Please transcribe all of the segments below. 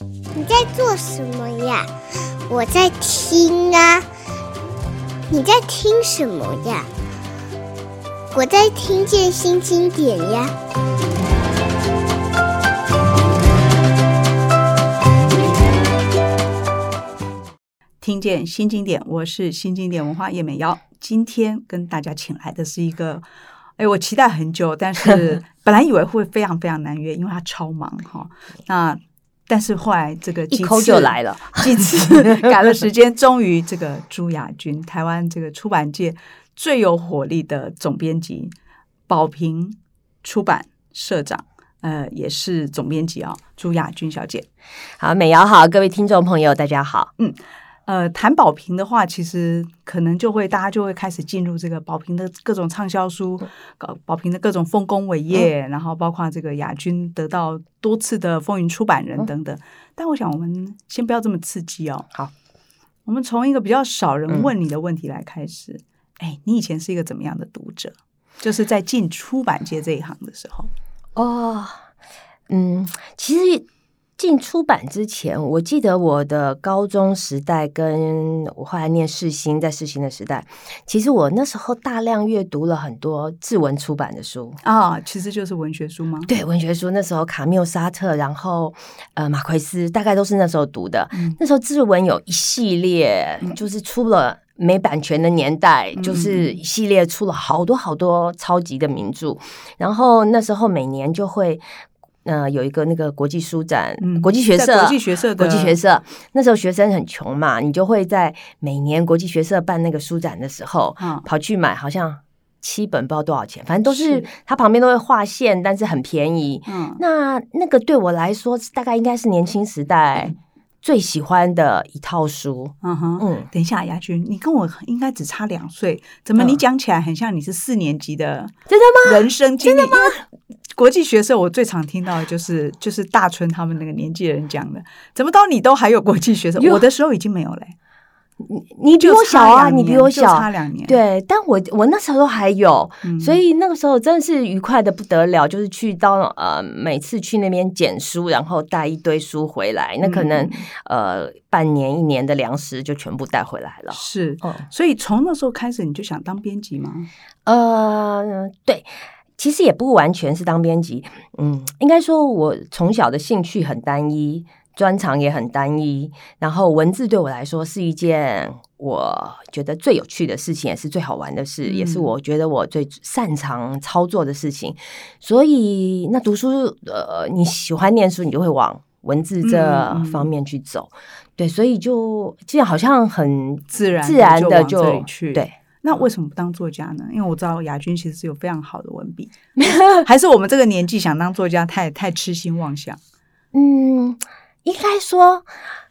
你在做什么呀？我在听啊。你在听什么呀？我在听见新经典呀。听见新经典，我是新经典文化叶美瑶。今天跟大家请来的是一个，哎，我期待很久，但是 本来以为会非常非常难约，因为他超忙哈。那但是后来这个一口就来了，几次 改了时间，终于这个朱亚君，台湾这个出版界最有火力的总编辑，宝瓶出版社长，呃，也是总编辑啊、哦，朱亚君小姐。好，美瑶好，各位听众朋友，大家好，嗯。呃，谈宝瓶的话，其实可能就会大家就会开始进入这个宝瓶的各种畅销书，搞宝瓶的各种丰功伟业，嗯、然后包括这个亚军得到多次的风云出版人等等。嗯、但我想，我们先不要这么刺激哦。好，我们从一个比较少人问你的问题来开始。哎、嗯，你以前是一个怎么样的读者？就是在进出版界这一行的时候。哦，嗯，其实。进出版之前，我记得我的高中时代，跟我后来念世新，在世新的时代，其实我那时候大量阅读了很多志文出版的书啊，其实就是文学书吗？对，文学书。那时候卡缪、沙特，然后呃马奎斯，大概都是那时候读的。嗯、那时候志文有一系列，就是出了没版权的年代，嗯、就是一系列出了好多好多超级的名著。然后那时候每年就会。呃，有一个那个国际书展，嗯、国际学社，国际学社，国际学社。那时候学生很穷嘛，你就会在每年国际学社办那个书展的时候，嗯、跑去买，好像七本不知道多少钱，反正都是，它旁边都会划线，但是很便宜。嗯，那那个对我来说，大概应该是年轻时代最喜欢的一套书。嗯哼，嗯，等一下，亚君，你跟我应该只差两岁，怎么你讲起来很像你是四年级的？真的吗？人生经历？吗？国际学社，我最常听到的就是就是大春他们那个年纪的人讲的，怎么到你都还有国际学社？我的时候已经没有了。你你比我小啊，你比我小差两年。对，但我我那时候还有，所以那个时候真的是愉快的不得了，就是去到呃每次去那边捡书，然后带一堆书回来，那可能呃半年一年的粮食就全部带回来了。是，所以从那时候开始你就想当编辑吗？呃，对。其实也不完全是当编辑，嗯，应该说我从小的兴趣很单一，专长也很单一，然后文字对我来说是一件我觉得最有趣的事情，也是最好玩的事，嗯、也是我觉得我最擅长操作的事情。所以，那读书，呃，你喜欢念书，你就会往文字这方面去走，嗯、对，所以就这样好像很自然自然的就，就去。对。那为什么不当作家呢？因为我知道亚君其实是有非常好的文笔，还是我们这个年纪想当作家太太痴心妄想？嗯，应该说，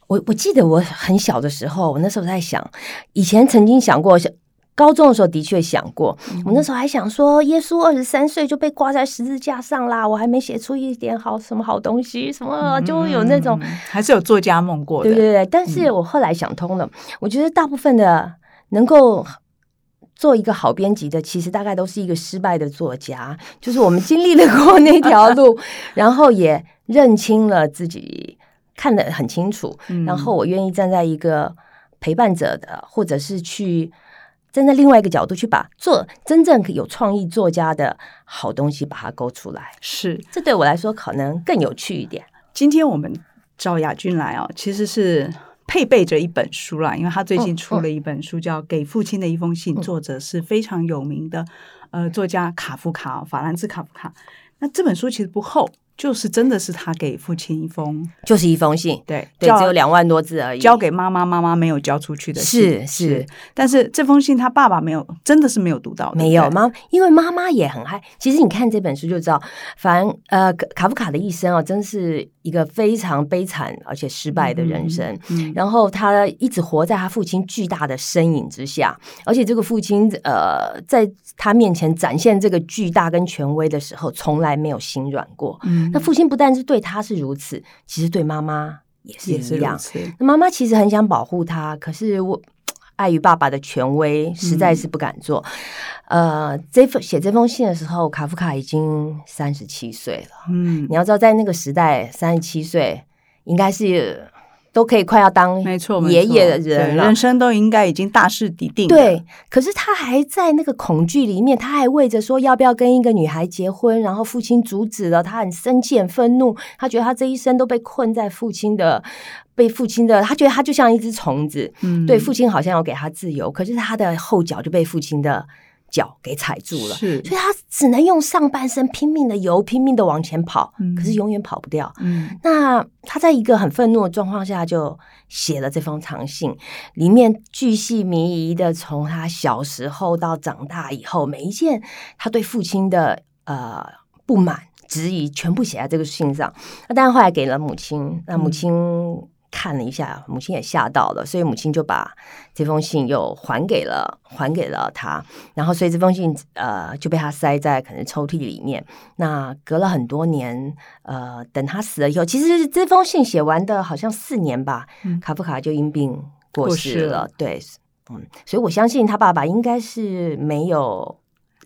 我我记得我很小的时候，我那时候在想，以前曾经想过，高中的时候的确想过，嗯、我那时候还想说，耶稣二十三岁就被挂在十字架上啦，我还没写出一点好什么好东西，什么就有那种，还是有作家梦过的，对对对。但是我后来想通了，嗯、我觉得大部分的能够。做一个好编辑的，其实大概都是一个失败的作家，就是我们经历了过那条路，然后也认清了自己，看得很清楚，嗯、然后我愿意站在一个陪伴者的，或者是去站在另外一个角度去把做真正有创意作家的好东西把它勾出来，是这对我来说可能更有趣一点。今天我们赵亚君来哦，其实是。配备着一本书啦，因为他最近出了一本书，叫《给父亲的一封信》，作者是非常有名的呃作家卡夫卡，法兰兹卡夫卡。那这本书其实不厚。就是真的是他给父亲一封，就是一封信，对对，只有两万多字而已，交给妈妈，妈妈没有交出去的信，是是。但是这封信他爸爸没有，真的是没有读到，没有妈，因为妈妈也很爱。其实你看这本书就知道，反正呃卡夫卡的一生哦，真是一个非常悲惨而且失败的人生。嗯嗯、然后他一直活在他父亲巨大的身影之下，而且这个父亲呃在他面前展现这个巨大跟权威的时候，从来没有心软过。嗯那父亲不但是对他是如此，其实对妈妈也是一样。那妈妈其实很想保护他，可是我碍于爸爸的权威，实在是不敢做。嗯、呃，这封写这封信的时候，卡夫卡已经三十七岁了。嗯，你要知道，在那个时代，三十七岁应该是。都可以快要当没错爷爷的人了，人生都应该已经大势已定。对，可是他还在那个恐惧里面，他还为着说要不要跟一个女孩结婚，然后父亲阻止了，他很生气、很愤怒，他觉得他这一生都被困在父亲的、被父亲的，他觉得他就像一只虫子。嗯，对，父亲好像要给他自由，可是他的后脚就被父亲的。脚给踩住了，是，所以他只能用上半身拼命的游，拼命的往前跑，嗯、可是永远跑不掉。嗯，那他在一个很愤怒的状况下，就写了这封长信，里面巨细靡遗的从他小时候到长大以后，每一件他对父亲的呃不满、质疑，全部写在这个信上。那当然后来给了母亲，那母亲、嗯。看了一下，母亲也吓到了，所以母亲就把这封信又还给了，还给了他。然后，所以这封信呃就被他塞在可能抽屉里面。那隔了很多年，呃，等他死了以后，其实这封信写完的好像四年吧，嗯、卡夫卡就因病过世了。对，嗯，所以我相信他爸爸应该是没有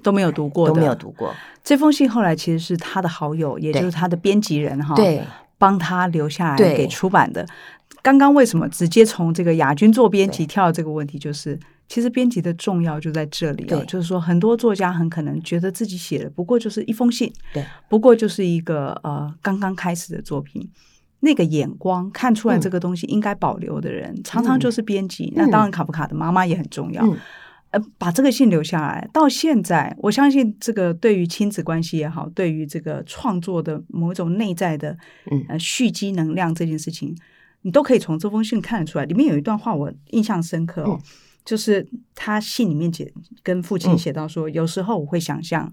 都没有读过，都没有读过这封信。后来其实是他的好友，也就是他的编辑人哈，对，帮他留下来给出版的。刚刚为什么直接从这个亚军做编辑跳到这个问题，就是其实编辑的重要就在这里了。就是说，很多作家很可能觉得自己写的不过就是一封信，对，不过就是一个呃刚刚开始的作品，那个眼光看出来这个东西应该保留的人，常常就是编辑。那当然，卡夫卡的妈妈也很重要。呃，把这个信留下来，到现在，我相信这个对于亲子关系也好，对于这个创作的某一种内在的呃蓄积能量这件事情。你都可以从这封信看得出来，里面有一段话我印象深刻哦，嗯、就是他信里面写跟父亲写到说，嗯、有时候我会想象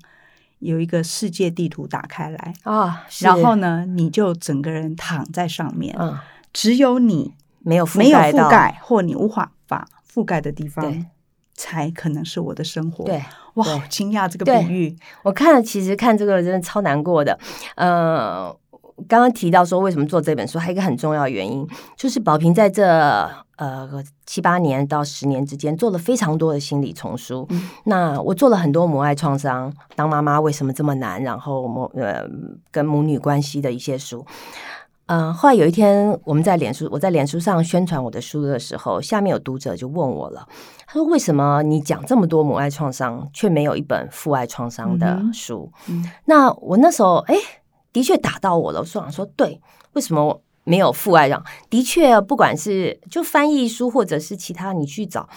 有一个世界地图打开来啊，哦、然后呢，你就整个人躺在上面，嗯、只有你没有没有覆盖或你无法把覆盖的地方，才可能是我的生活。对，哇，好惊讶这个比喻，我看了，其实看这个真的超难过的，呃。刚刚提到说，为什么做这本书，还有一个很重要的原因，就是宝平在这呃七八年到十年之间做了非常多的心理丛书。嗯、那我做了很多母爱创伤、当妈妈为什么这么难，然后母呃跟母女关系的一些书。嗯、呃，后来有一天我们在脸书，我在脸书上宣传我的书的时候，下面有读者就问我了，他说：“为什么你讲这么多母爱创伤，却没有一本父爱创伤的书？”嗯嗯、那我那时候哎。的确打到我了，我想说，对，为什么没有父爱让？的确，不管是就翻译书或者是其他，你去找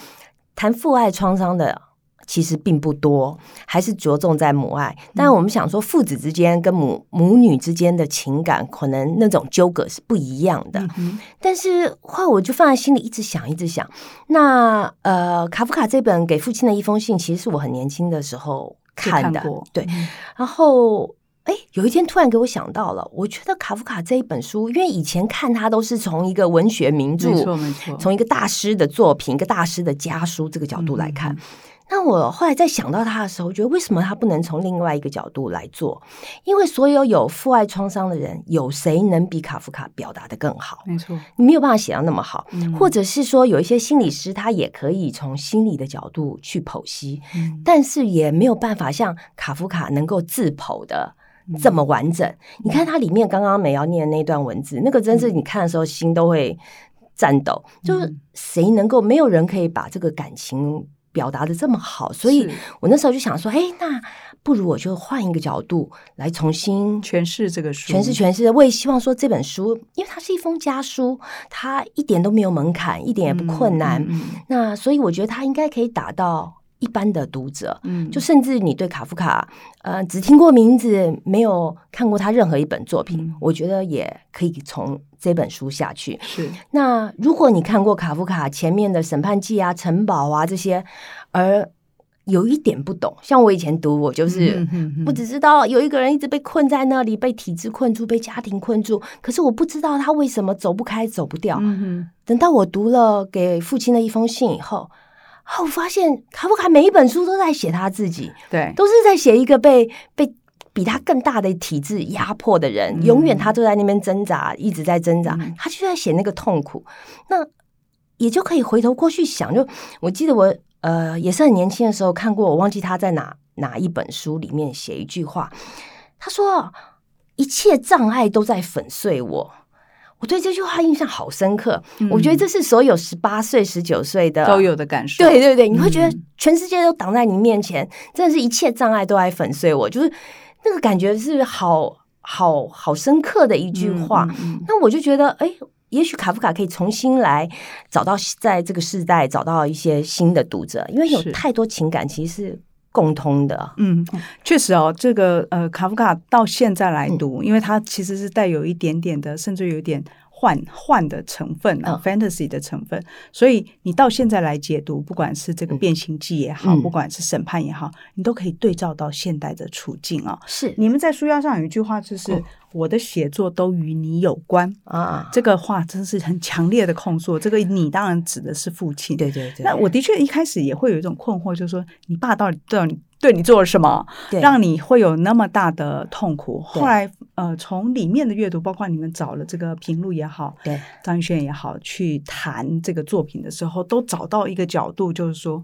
谈父爱创伤的，其实并不多，还是着重在母爱。但我们想说，父子之间跟母母女之间的情感，可能那种纠葛是不一样的。嗯、但是话我就放在心里，一直想，一直想。那呃，卡夫卡这本给父亲的一封信，其实是我很年轻的时候看的，看对，然后。哎，有一天突然给我想到了，我觉得卡夫卡这一本书，因为以前看他都是从一个文学名著，没错没错，从一个大师的作品、一个大师的家书这个角度来看。嗯、那我后来在想到他的时候，觉得为什么他不能从另外一个角度来做？因为所有有父爱创伤的人，有谁能比卡夫卡表达的更好？没错，你没有办法写到那么好，嗯、或者是说有一些心理师，他也可以从心理的角度去剖析，嗯、但是也没有办法像卡夫卡能够自剖的。这么完整，你看它里面刚刚美瑶念的那段文字，那个真是你看的时候心都会颤抖。就是谁能够，没有人可以把这个感情表达的这么好，所以我那时候就想说，哎，那不如我就换一个角度来重新诠释这个书，诠释诠释。我也希望说这本书，因为它是一封家书，它一点都没有门槛，一点也不困难。嗯嗯嗯、那所以我觉得它应该可以打到。一般的读者，嗯，就甚至你对卡夫卡，呃，只听过名字，没有看过他任何一本作品，嗯、我觉得也可以从这本书下去。是，那如果你看过卡夫卡前面的《审判记》啊、《城堡》啊这些，而有一点不懂，像我以前读，我就是我只知道有一个人一直被困在那里，被体制困住，被家庭困住，可是我不知道他为什么走不开、走不掉。嗯，等到我读了给父亲的一封信以后。我发现卡夫卡每一本书都在写他自己，对，都是在写一个被被比他更大的体制压迫的人，嗯、永远他都在那边挣扎，一直在挣扎，嗯、他就在写那个痛苦。那也就可以回头过去想，就我记得我呃也是很年轻的时候看过，我忘记他在哪哪一本书里面写一句话，他说一切障碍都在粉碎我。我对这句话印象好深刻。嗯、我觉得这是所有十八岁、十九岁的都有的感受。对对对，你会觉得全世界都挡在你面前，嗯、真的是一切障碍都来粉碎我，就是那个感觉是好好好深刻的一句话。那我就觉得，哎，也许卡夫卡可以重新来找到在这个时代找到一些新的读者，因为有太多情感其实是。共通的，嗯，确实哦，这个呃，卡夫卡到现在来读，嗯、因为它其实是带有一点点的，甚至有点幻幻的成分啊、哦、，fantasy 的成分，所以你到现在来解读，不管是这个变形记也好，嗯、不管是审判也好，你都可以对照到现代的处境啊、哦。是，你们在书腰上有一句话，就是、哦、我的写作都与你有关啊，这个话真是很强烈的控诉。这个你当然指的是父亲，对对对。那我的确一开始也会有一种困惑，就是说你爸到底对你对你做了什么，对让你会有那么大的痛苦？后来呃，从里面的阅读，包括你们找了这个平路也好，对张亦绚也好，去谈这个作品的时候，都找到一个角度，就是说，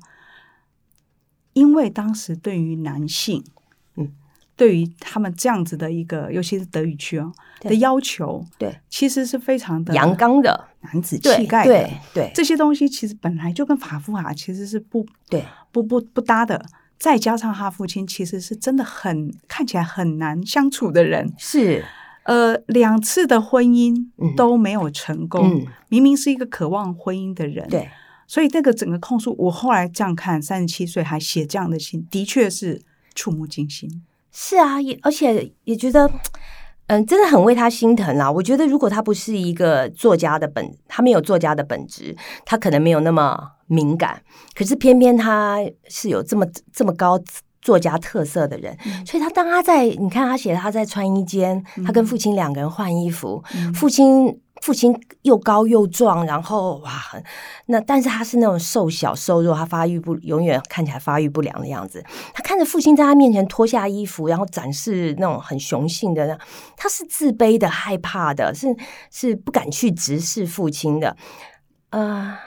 因为当时对于男性，嗯，对于他们这样子的一个，尤其是德语区哦的要求，对，其实是非常的阳刚的男子气概的，对对，对这些东西其实本来就跟法夫卡其实是不对不不不搭的。再加上他父亲其实是真的很看起来很难相处的人，是。呃两次的婚姻都没有成功，嗯、明明是一个渴望婚姻的人，对，所以那个整个控诉，我后来这样看，三十七岁还写这样的信，的确是触目惊心。是啊，也而且也觉得，嗯，真的很为他心疼啊。我觉得如果他不是一个作家的本，他没有作家的本质，他可能没有那么。敏感，可是偏偏他是有这么这么高作家特色的人，嗯、所以他当他在你看他写他在穿衣间，嗯、他跟父亲两个人换衣服，嗯、父亲父亲又高又壮，然后哇，那但是他是那种瘦小瘦弱，他发育不永远看起来发育不良的样子。他看着父亲在他面前脱下衣服，然后展示那种很雄性的，他是自卑的、害怕的，是是不敢去直视父亲的，啊、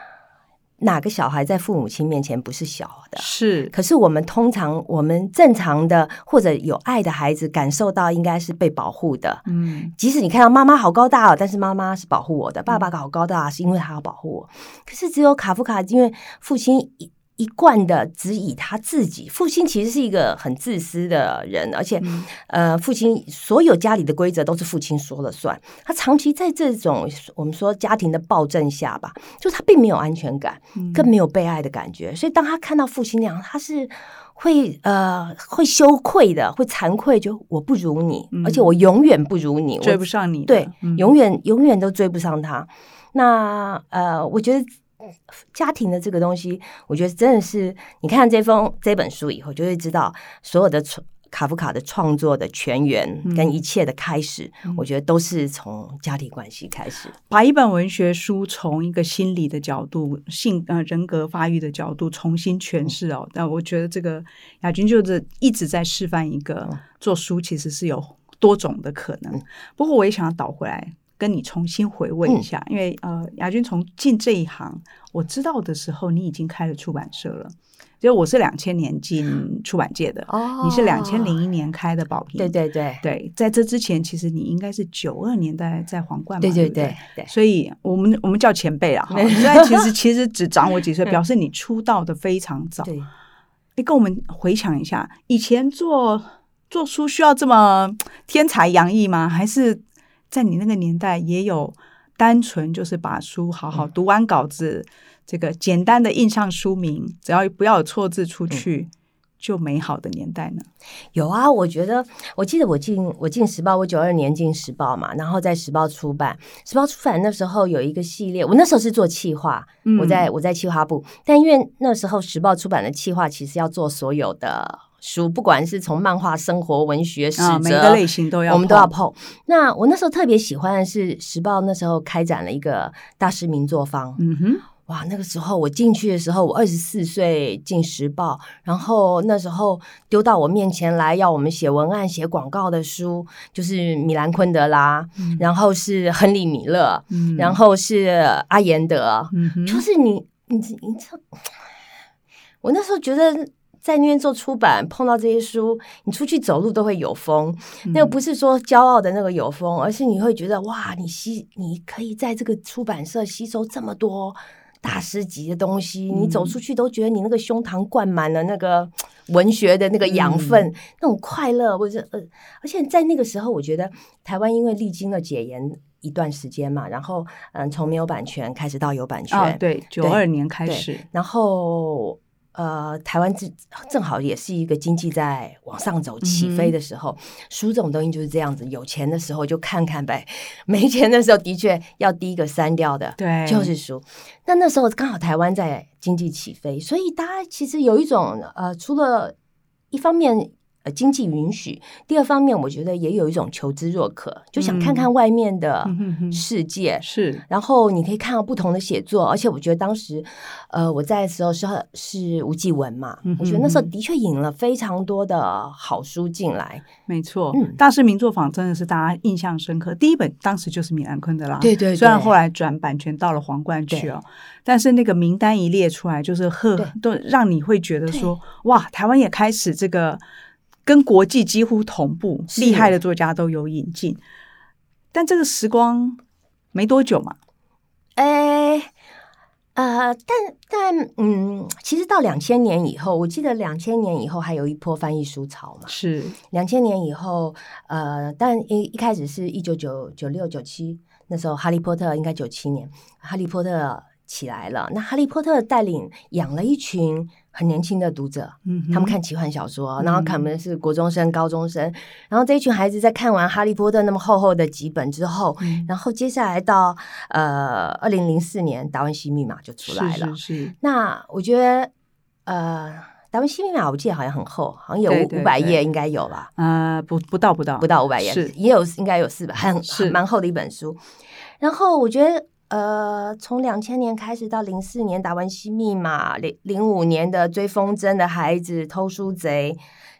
哪个小孩在父母亲面前不是小的？是。可是我们通常，我们正常的或者有爱的孩子，感受到应该是被保护的。嗯，即使你看到妈妈好高大哦，但是妈妈是保护我的；爸爸好高大，是因为他要保护我。可是只有卡夫卡，因为父亲一。一贯的只以他自己，父亲其实是一个很自私的人，而且，嗯、呃，父亲所有家里的规则都是父亲说了算。他长期在这种我们说家庭的暴政下吧，就他并没有安全感，更没有被爱的感觉。嗯、所以当他看到父亲那样，他是会呃会羞愧的，会惭愧，就我不如你，嗯、而且我永远不如你，追不上你，对，嗯、永远永远都追不上他。那呃，我觉得。家庭的这个东西，我觉得真的是你看这封这本书以后，就会知道所有的卡夫卡的创作的全源跟一切的开始，嗯、我觉得都是从家庭关系开始。把一本文学书从一个心理的角度、性呃人格发育的角度重新诠释哦，那、嗯、我觉得这个亚军就是一直在示范一个做书其实是有多种的可能。嗯、不过我也想要倒回来。跟你重新回味一下，嗯、因为呃，雅君从进这一行，我知道的时候，你已经开了出版社了。就我是两千年进出版界的，哦，你是两千零一年开的宝瓶，对对对对，在这之前，其实你应该是九二年代在皇冠嘛，对对对对，对，所以我们我们叫前辈了哈。现在其实其实只长我几岁，表示你出道的非常早。对，你跟我们回想一下，以前做做书需要这么天才洋溢吗？还是？在你那个年代，也有单纯就是把书好好读完稿子，嗯、这个简单的印上书名，只要不要有错字出去，嗯、就美好的年代呢？有啊，我觉得，我记得我进我进时报，我九二年进时报嘛，然后在时报出版，时报出版那时候有一个系列，我那时候是做企划，嗯、我在我在企划部，但因为那时候时报出版的企划其实要做所有的。书不管是从漫画、生活、文学、史哲、啊，每个类型都要，我们都要碰。那我那时候特别喜欢的是《时报》，那时候开展了一个大师名作坊。嗯哼，哇，那个时候我进去的时候，我二十四岁进《时报》，然后那时候丢到我面前来要我们写文案、写广告的书，就是米兰昆德拉，嗯、然后是亨利米勒，嗯、然后是阿言德，就是你，你，你知道，我那时候觉得。在那边做出版，碰到这些书，你出去走路都会有风。嗯、那个不是说骄傲的那个有风，而是你会觉得哇，你吸，你可以在这个出版社吸收这么多大师级的东西，嗯、你走出去都觉得你那个胸膛灌满了那个文学的那个养分，嗯、那种快乐，或者呃，而且在那个时候，我觉得台湾因为历经了解严一段时间嘛，然后嗯，从没有版权开始到有版权，哦、对，九二年开始，然后。呃，台湾正正好也是一个经济在往上走、起飞的时候，嗯、书这种东西就是这样子，有钱的时候就看看呗，没钱的时候的确要第一个删掉的，对，就是书。那那时候刚好台湾在经济起飞，所以大家其实有一种呃，除了一方面。经济允许，第二方面，我觉得也有一种求知若渴，就想看看外面的世界。嗯、是，然后你可以看到不同的写作，而且我觉得当时，呃，我在的时候是是吴继文嘛，我觉得那时候的确引了非常多的好书进来。没错，嗯、大师名作坊真的是大家印象深刻。第一本当时就是米兰昆德拉，对，对对，虽然后来转版权到了皇冠去哦，但是那个名单一列出来，就是呵，对都让你会觉得说，哇，台湾也开始这个。跟国际几乎同步，厉害的作家都有引进，但这个时光没多久嘛。哎，呃，但但嗯，其实到两千年以后，我记得两千年以后还有一波翻译书潮嘛。是两千年以后，呃，但一一开始是一九九九六九七那时候，《哈利波特》应该九七年，《哈利波特》起来了。那《哈利波特》带领养了一群。很年轻的读者，嗯、他们看奇幻小说，然后可能是国中生、高中生，嗯、然后这一群孩子在看完《哈利波特》那么厚厚的几本之后，嗯、然后接下来到呃二零零四年《达文西密码》就出来了。是是是。那我觉得呃《达文西密码》我记得好像很厚，好像有五百页，应该有吧？呃，不不到不到不到五百页，是也有应该有四百，很是蛮厚的一本书。然后我觉得。呃，从两千年开始到零四年，《达文西密码》零零五年的《追风筝的孩子》《偷书贼》，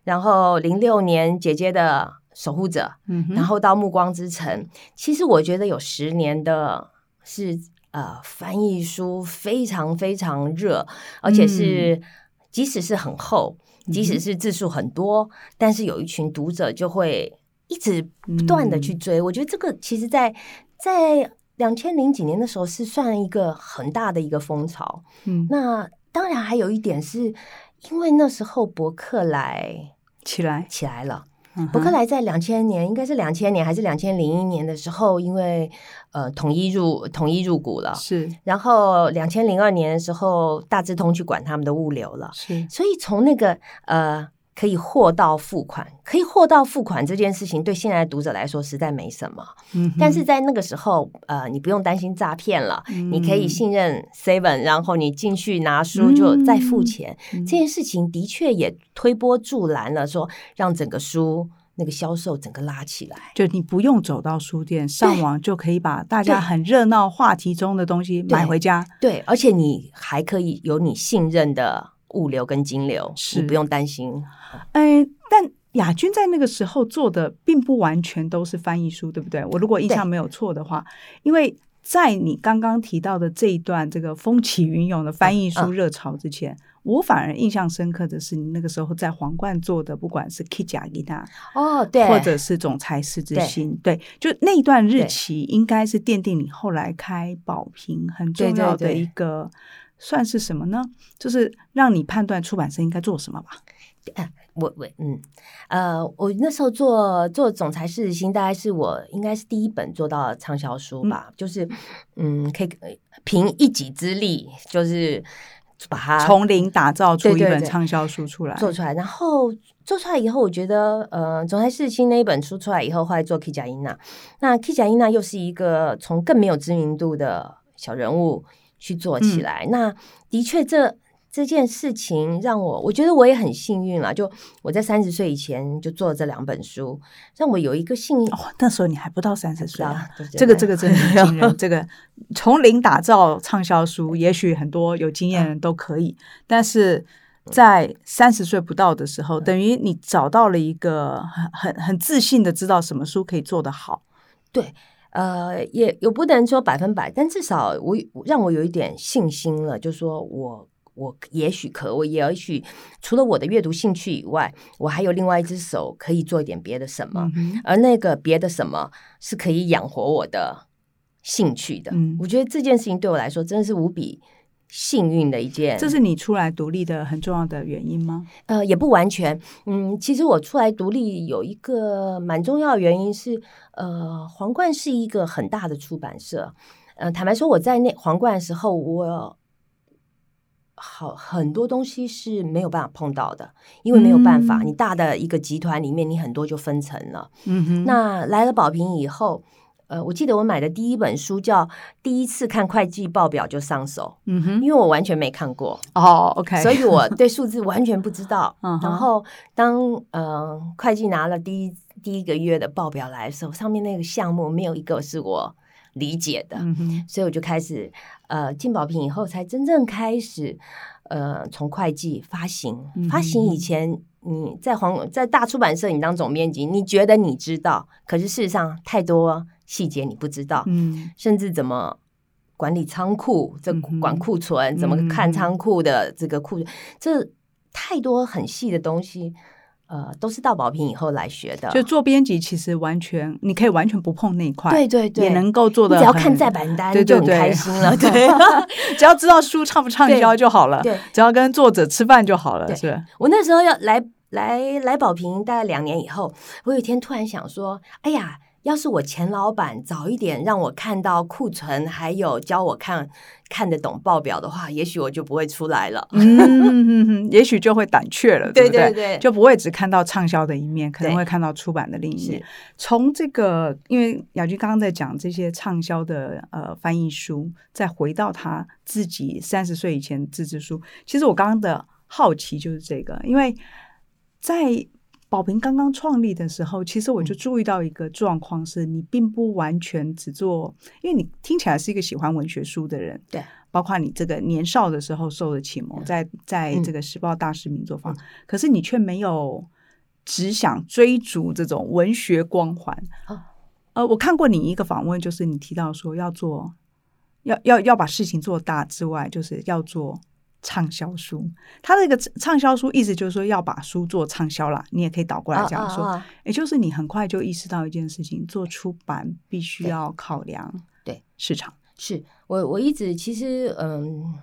然后零六年《姐姐的守护者》，嗯，然后到《暮光之城》。其实我觉得有十年的是呃翻译书非常非常热，而且是、嗯、即使是很厚，即使是字数很多，嗯、但是有一群读者就会一直不断的去追。嗯、我觉得这个其实在，在在。两千零几年的时候是算一个很大的一个风潮，嗯，那当然还有一点是因为那时候伯克莱起来起来了，嗯、哼博客来在两千年应该是两千年还是两千零一年的时候，因为呃统一入统一入股了，是，然后两千零二年的时候大智通去管他们的物流了，是，所以从那个呃。可以货到付款，可以货到付款这件事情对现在的读者来说实在没什么。嗯，但是在那个时候，呃，你不用担心诈骗了，嗯、你可以信任 Seven，然后你进去拿书就再付钱。嗯、这件事情的确也推波助澜了，说让整个书那个销售整个拉起来。就你不用走到书店，上网就可以把大家很热闹话题中的东西买回家。对，对，而且你还可以有你信任的。物流跟金流，是你不用担心。哎，但亚军在那个时候做的并不完全都是翻译书，对不对？我如果印象没有错的话，因为在你刚刚提到的这一段这个风起云涌的翻译书热潮之前，嗯嗯、我反而印象深刻的是你那个时候在皇冠做的，不管是 Kijangita 哦，对，或者是总裁师之心，对，对，就那一段日期应该是奠定你后来开宝瓶很重要的一个。算是什么呢？就是让你判断出版社应该做什么吧。啊、我我嗯呃，我那时候做做总裁是心，大概是我应该是第一本做到畅销书吧。嗯、就是嗯，可以凭一己之力，就是把它从零打造出一本畅销书出来，做出来。然后做出来以后，我觉得呃，总裁是心那一本书出来以后，后来做 Kijangita，那 Kijangita 又是一个从更没有知名度的小人物。去做起来，嗯、那的确这这件事情让我，我觉得我也很幸运了。就我在三十岁以前就做了这两本书，让我有一个幸运。哦，那时候你还不到三十岁啊！这个这个真的很惊人。这个从零打造畅销书，也许很多有经验的人都可以，但是在三十岁不到的时候，等于你找到了一个很很很自信的知道什么书可以做得好。对。呃，也有不能说百分百，但至少我让我有一点信心了，就是说我我也许可，我也许除了我的阅读兴趣以外，我还有另外一只手可以做一点别的什么，嗯、而那个别的什么是可以养活我的兴趣的。嗯、我觉得这件事情对我来说真的是无比幸运的一件。这是你出来独立的很重要的原因吗？呃，也不完全。嗯，其实我出来独立有一个蛮重要的原因是，呃，皇冠是一个很大的出版社。呃，坦白说，我在那皇冠的时候，我。好，很多东西是没有办法碰到的，因为没有办法。嗯、你大的一个集团里面，你很多就分层了。嗯哼。那来了宝瓶以后，呃，我记得我买的第一本书叫《第一次看会计报表就上手》。嗯哼。因为我完全没看过。哦，OK。所以我对数字完全不知道。嗯。然后当呃会计拿了第一第一个月的报表来的时候，上面那个项目没有一个是我理解的。嗯哼。所以我就开始。呃，进宝瓶以后才真正开始，呃，从会计发行，发行以前你在黄在大出版社，你当总编辑，你觉得你知道，可是事实上太多细节你不知道，嗯，甚至怎么管理仓库，这管库存，怎么看仓库的这个库，这太多很细的东西。呃，都是到宝瓶以后来学的。就做编辑，其实完全你可以完全不碰那一块，对对对，也能够做的。只要看再版单就很开心了，对，对，对，只要知道书畅不畅销就好了，对，只要跟作者吃饭就好了，是。我那时候要来来来宝瓶，大概两年以后，我有一天突然想说，哎呀。要是我前老板早一点让我看到库存，还有教我看看得懂报表的话，也许我就不会出来了。嗯，也许就会胆怯了，对不对？对对对，就不会只看到畅销的一面，可能会看到出版的另一面。从这个，因为雅君刚刚在讲这些畅销的呃翻译书，再回到他自己三十岁以前自制书，其实我刚刚的好奇就是这个，因为在。宝瓶刚刚创立的时候，其实我就注意到一个状况，是你并不完全只做，因为你听起来是一个喜欢文学书的人，对，包括你这个年少的时候受的启蒙，在在这个时报大师名作坊，嗯、可是你却没有只想追逐这种文学光环。哦、呃，我看过你一个访问，就是你提到说要做，要要要把事情做大之外，就是要做。畅销书，它这个畅销书意思就是说要把书做畅销了。你也可以倒过来讲说，也就是你很快就意识到一件事情：做出版必须要考量对市场。是我我一直其实嗯，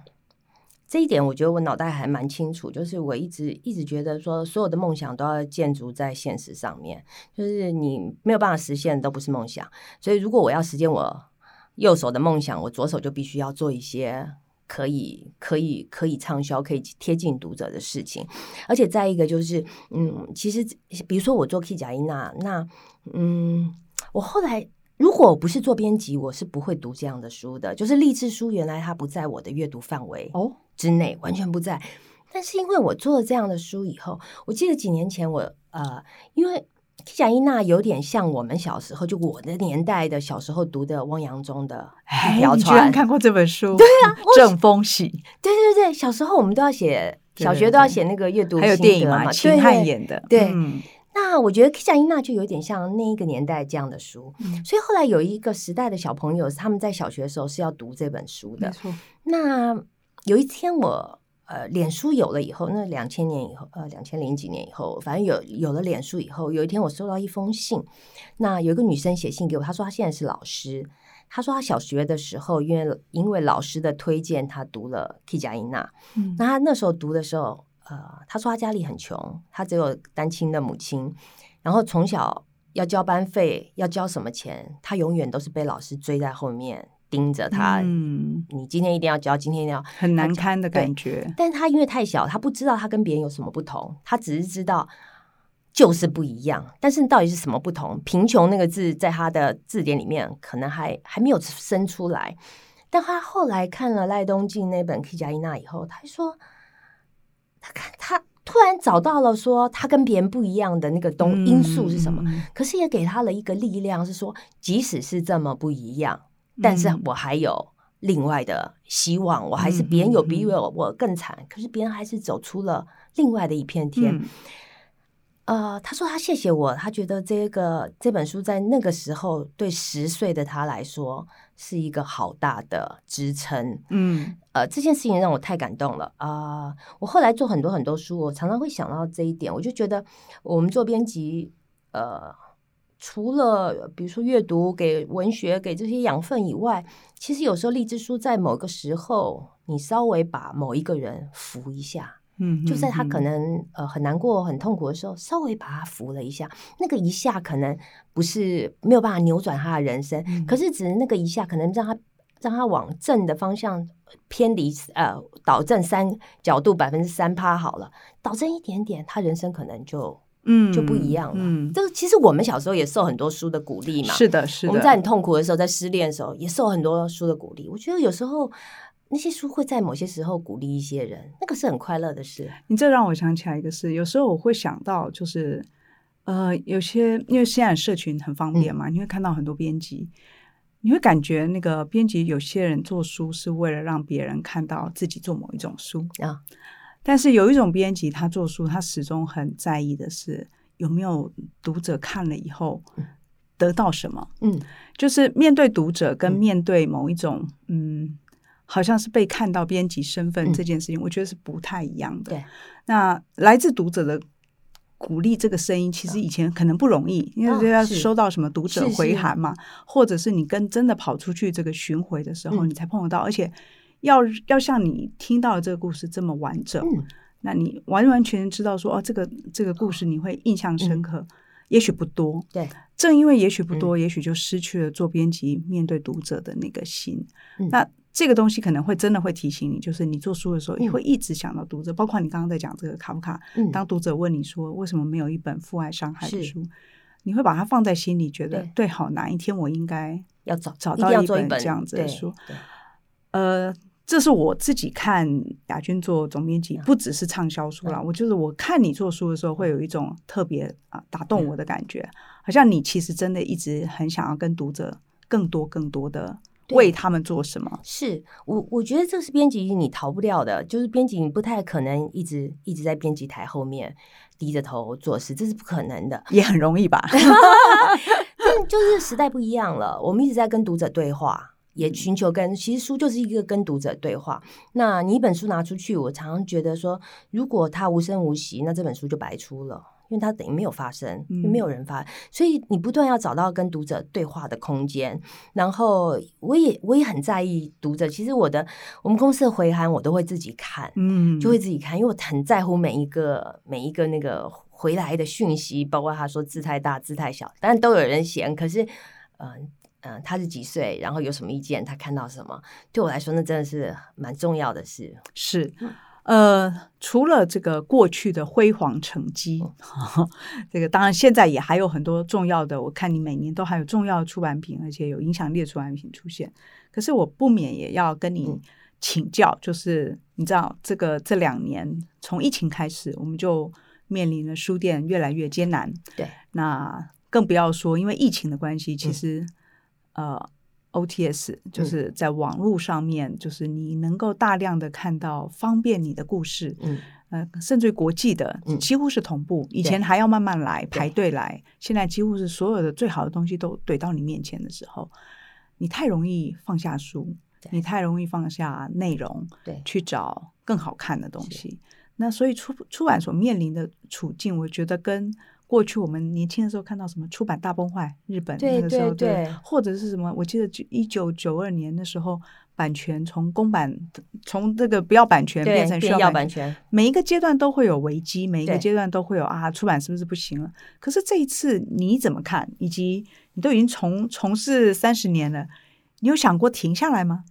这一点我觉得我脑袋还蛮清楚，就是我一直一直觉得说，所有的梦想都要建筑在现实上面，就是你没有办法实现都不是梦想。所以如果我要实现我右手的梦想，我左手就必须要做一些。可以可以可以畅销，可以贴近读者的事情，而且再一个就是，嗯，其实比如说我做 K 贾伊娜，那嗯，我后来如果不是做编辑，我是不会读这样的书的。就是励志书，原来它不在我的阅读范围哦之内，完全不在。但是因为我做了这样的书以后，我记得几年前我呃，因为。贾伊娜有点像我们小时候，就我的年代的小时候读的汪洋中的一条船。哎，你居然看过这本书？对啊，正风喜。对对对，小时候我们都要写，小学都要写那个阅读。还有电影嘛，秦汉演的。对，嗯、那我觉得贾伊娜就有点像那一个年代这样的书。嗯、所以后来有一个时代的小朋友，他们在小学的时候是要读这本书的。没错。那有一天我。呃，脸书有了以后，那两千年以后，呃，两千零几年以后，反正有有了脸书以后，有一天我收到一封信，那有一个女生写信给我，她说她现在是老师，她说她小学的时候，因为因为老师的推荐，她读了《K 加伊娜》，嗯，那她那时候读的时候，呃，她说她家里很穷，她只有单亲的母亲，然后从小要交班费，要交什么钱，她永远都是被老师追在后面。盯着他，嗯，你今天一定要交，今天一定要很难堪的感觉。但是他因为太小，他不知道他跟别人有什么不同，他只是知道就是不一样。但是到底是什么不同？贫穷那个字在他的字典里面可能还还没有生出来。但他后来看了赖东进那本《K 加伊娜》以后，他说他看他突然找到了说他跟别人不一样的那个东因素是什么？嗯，可是也给他了一个力量，是说即使是这么不一样。但是我还有另外的希望，嗯、我还是别人有比我我更惨，嗯、可是别人还是走出了另外的一片天。嗯、呃，他说他谢谢我，他觉得这个这本书在那个时候对十岁的他来说是一个好大的支撑。嗯，呃，这件事情让我太感动了啊，呃！我后来做很多很多书，我常常会想到这一点，我就觉得我们做编辑，呃，除了比如说阅读给文学给这些养分以外，其实有时候励志书在某个时候，你稍微把某一个人扶一下。嗯，就在他可能呃很难过、很痛苦的时候，稍微把他扶了一下，那个一下可能不是没有办法扭转他的人生，嗯、可是只是那个一下可能让他让他往正的方向偏离，呃，导正三角度百分之三趴好了，导正一点点，他人生可能就嗯就不一样了。嗯，这个其实我们小时候也受很多书的鼓励嘛，是的，是的。我们在很痛苦的时候，在失恋的时候，也受很多书的鼓励。我觉得有时候。那些书会在某些时候鼓励一些人，那个是很快乐的事。你这让我想起来一个事，有时候我会想到，就是呃，有些因为现在社群很方便嘛，嗯、你会看到很多编辑，你会感觉那个编辑有些人做书是为了让别人看到自己做某一种书啊，但是有一种编辑他做书，他始终很在意的是有没有读者看了以后得到什么。嗯，就是面对读者跟面对某一种嗯。嗯好像是被看到编辑身份这件事情，我觉得是不太一样的。对，那来自读者的鼓励，这个声音其实以前可能不容易，因为要收到什么读者回函嘛，或者是你跟真的跑出去这个巡回的时候，你才碰得到，而且要要像你听到的这个故事这么完整，那你完完全全知道说哦，这个这个故事你会印象深刻，也许不多。对，正因为也许不多，也许就失去了做编辑面对读者的那个心。那这个东西可能会真的会提醒你，就是你做书的时候，你会一直想到读者。嗯、包括你刚刚在讲这个卡夫卡，嗯、当读者问你说为什么没有一本父爱伤害的书，你会把它放在心里，觉得，对，好，哪一天我应该要找找到一本这样子的书。呃，这是我自己看亚军做总编辑，不只是畅销书啦。嗯、我就是我看你做书的时候，会有一种特别啊打动我的感觉，嗯、好像你其实真的一直很想要跟读者更多更多的。为他们做什么？是我，我觉得这是编辑你逃不掉的，就是编辑你不太可能一直一直在编辑台后面低着头做事，这是不可能的，也很容易吧？但就是时代不一样了，我们一直在跟读者对话，也寻求跟其实书就是一个跟读者对话。那你一本书拿出去，我常常觉得说，如果它无声无息，那这本书就白出了。因为它等于没有发生，因为没有人发，嗯、所以你不断要找到跟读者对话的空间。然后我也我也很在意读者。其实我的我们公司的回函我都会自己看，嗯，就会自己看，因为我很在乎每一个每一个那个回来的讯息，包括他说字太大字太小，当然都有人嫌。可是，嗯、呃、嗯、呃，他是几岁，然后有什么意见，他看到什么，对我来说那真的是蛮重要的事，是。呃，除了这个过去的辉煌成绩，哦、这个当然现在也还有很多重要的。我看你每年都还有重要的出版品，而且有影响力的出版品出现。可是我不免也要跟你请教，嗯、就是你知道这个这两年从疫情开始，我们就面临了书店越来越艰难。对，那更不要说因为疫情的关系，其实、嗯、呃。OTS 就是在网络上面，嗯、就是你能够大量的看到方便你的故事，嗯，呃，甚至于国际的几乎是同步。嗯、以前还要慢慢来排队来，现在几乎是所有的最好的东西都怼到你面前的时候，你太容易放下书，对你太容易放下内容，对，去找更好看的东西。那所以出出版所面临的处境，我觉得跟。过去我们年轻的时候看到什么出版大崩坏，日本那个时候对，或者是什么？我记得一九九二年的时候，版权从公版从这个不要版权变成需要版权，每一个阶段都会有危机，每一个阶段都会有啊，出版是不是不行了？可是这一次你怎么看？以及你都已经从从事三十年了，你有想过停下来吗？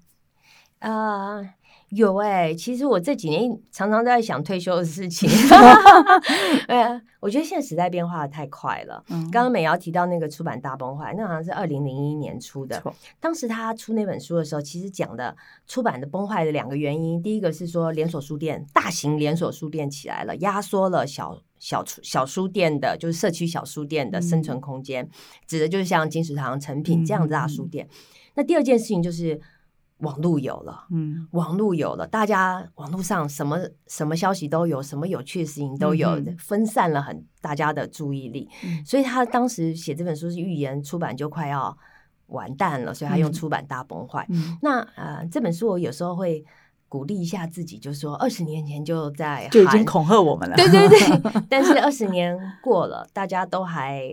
啊。Uh 有哎、欸，其实我这几年常常在想退休的事情。对啊，我觉得现在时代变化的太快了。嗯、刚刚美瑶提到那个出版大崩坏，那好像是二零零一年出的。错当时他出那本书的时候，其实讲的出版的崩坏的两个原因，第一个是说连锁书店、大型连锁书店起来了，压缩了小小小书店的，就是社区小书店的生存空间，嗯、指的就是像金石堂、成品这样子大书店。嗯、那第二件事情就是。网络有了，嗯，网络有了，大家网络上什么什么消息都有，什么有趣的事情都有，嗯、分散了很大家的注意力。嗯、所以他当时写这本书是预言出版就快要完蛋了，所以他用出版大崩坏。嗯、那呃，这本书我有时候会鼓励一下自己，就是说二十年前就在就已经恐吓我们了，对对对。但是二十年过了，大家都还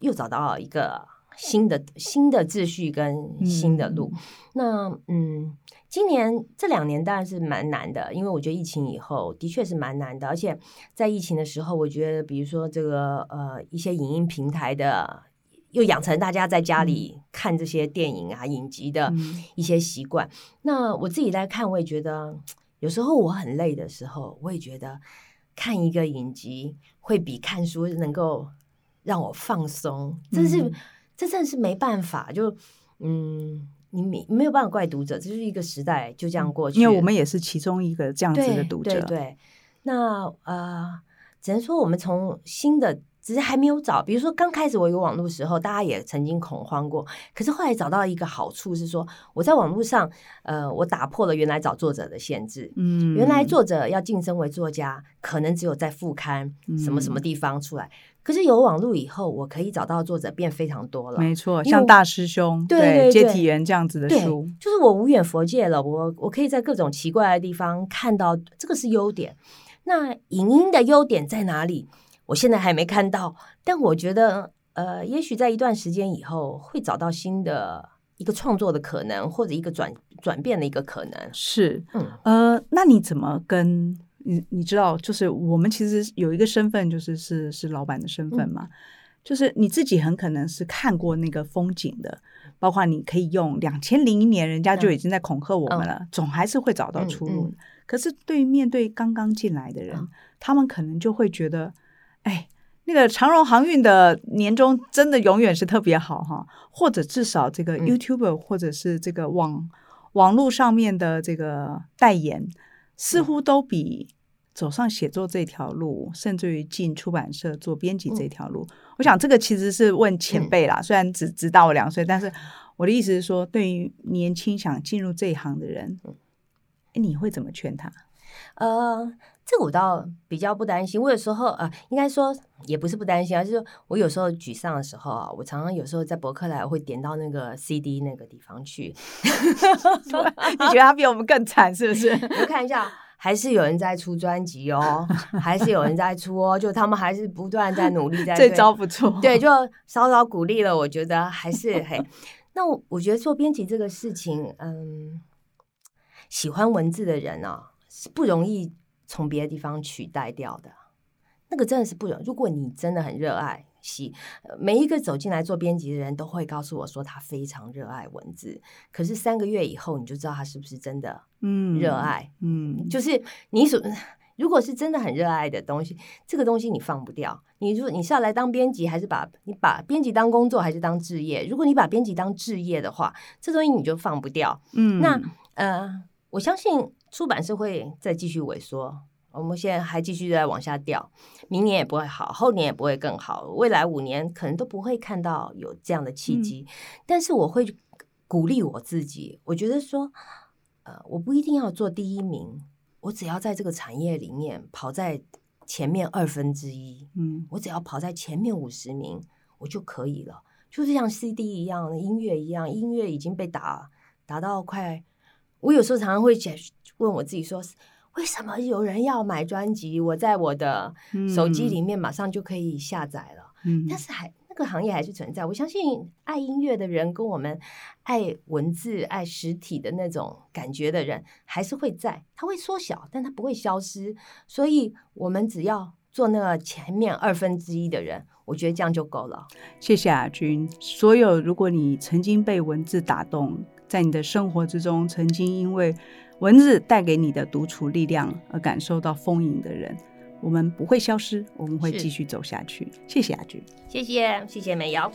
又找到了一个。新的新的秩序跟新的路，嗯那嗯，今年这两年当然是蛮难的，因为我觉得疫情以后的确是蛮难的，而且在疫情的时候，我觉得比如说这个呃一些影音平台的又养成大家在家里看这些电影啊、嗯、影集的一些习惯。那我自己来看，我也觉得有时候我很累的时候，我也觉得看一个影集会比看书能够让我放松，这是。嗯这真的是没办法，就嗯，你没没有办法怪读者，这是一个时代就这样过去。因为我们也是其中一个这样子的读者。对，那呃，只能说我们从新的。只是还没有找，比如说刚开始我有网络的时候，大家也曾经恐慌过。可是后来找到一个好处是说，我在网络上，呃，我打破了原来找作者的限制。嗯，原来作者要晋升为作家，可能只有在副刊什么什么地方出来。嗯、可是有网络以后，我可以找到作者变非常多了。没错，像大师兄对，接体员这样子的书，就是我无远佛界了。我我可以在各种奇怪的地方看到，这个是优点。那影音的优点在哪里？我现在还没看到，但我觉得，呃，也许在一段时间以后会找到新的一个创作的可能，或者一个转转变的一个可能。是，嗯，呃，那你怎么跟你你知道，就是我们其实有一个身份，就是是是老板的身份嘛，嗯、就是你自己很可能是看过那个风景的，包括你可以用两千零一年，人家就已经在恐吓我们了，嗯、总还是会找到出路。可是对于面对刚刚进来的人，嗯、他们可能就会觉得。哎，那个长荣航运的年终真的永远是特别好哈，或者至少这个 YouTuber 或者是这个网、嗯、网络上面的这个代言，似乎都比走上写作这条路，甚至于进出版社做编辑这条路，嗯、我想这个其实是问前辈啦，嗯、虽然只只大我两岁，但是我的意思是说，对于年轻想进入这一行的人，你会怎么劝他？呃。这个我倒比较不担心。我有时候呃，应该说也不是不担心，啊，就是说我有时候沮丧的时候啊，我常常有时候在博客来会点到那个 CD 那个地方去。你觉得他比我们更惨是不是？我看一下，还是有人在出专辑哦，还是有人在出哦，就他们还是不断在努力在。这招不错，对，就稍稍鼓励了。我觉得还是嘿，那我我觉得做编辑这个事情，嗯，喜欢文字的人啊是不容易。从别的地方取代掉的，那个真的是不容易。如果你真的很热爱，喜每一个走进来做编辑的人都会告诉我说他非常热爱文字。可是三个月以后，你就知道他是不是真的嗯热爱嗯，嗯就是你所如果是真的很热爱的东西，这个东西你放不掉。你如果你是要来当编辑，还是把你把编辑当工作，还是当置业？如果你把编辑当置业的话，这东西你就放不掉。嗯，那呃，我相信。出版社会再继续萎缩，我们现在还继续在往下掉，明年也不会好，后年也不会更好，未来五年可能都不会看到有这样的契机。嗯、但是我会鼓励我自己，我觉得说，呃，我不一定要做第一名，我只要在这个产业里面跑在前面二分之一，嗯，我只要跑在前面五十名，我就可以了。就是像 CD 一样，音乐一样，音乐已经被打打到快。我有时候常常会问我自己说，为什么有人要买专辑？我在我的手机里面马上就可以下载了，嗯、但是还那个行业还是存在。我相信爱音乐的人跟我们爱文字、爱实体的那种感觉的人还是会在，它会缩小，但它不会消失。所以，我们只要做那个前面二分之一的人，我觉得这样就够了。谢谢阿君。所有如果你曾经被文字打动，在你的生活之中，曾经因为文字带给你的独处力量而感受到丰盈的人，我们不会消失，我们会继续走下去。谢谢阿君，谢谢谢谢美瑶。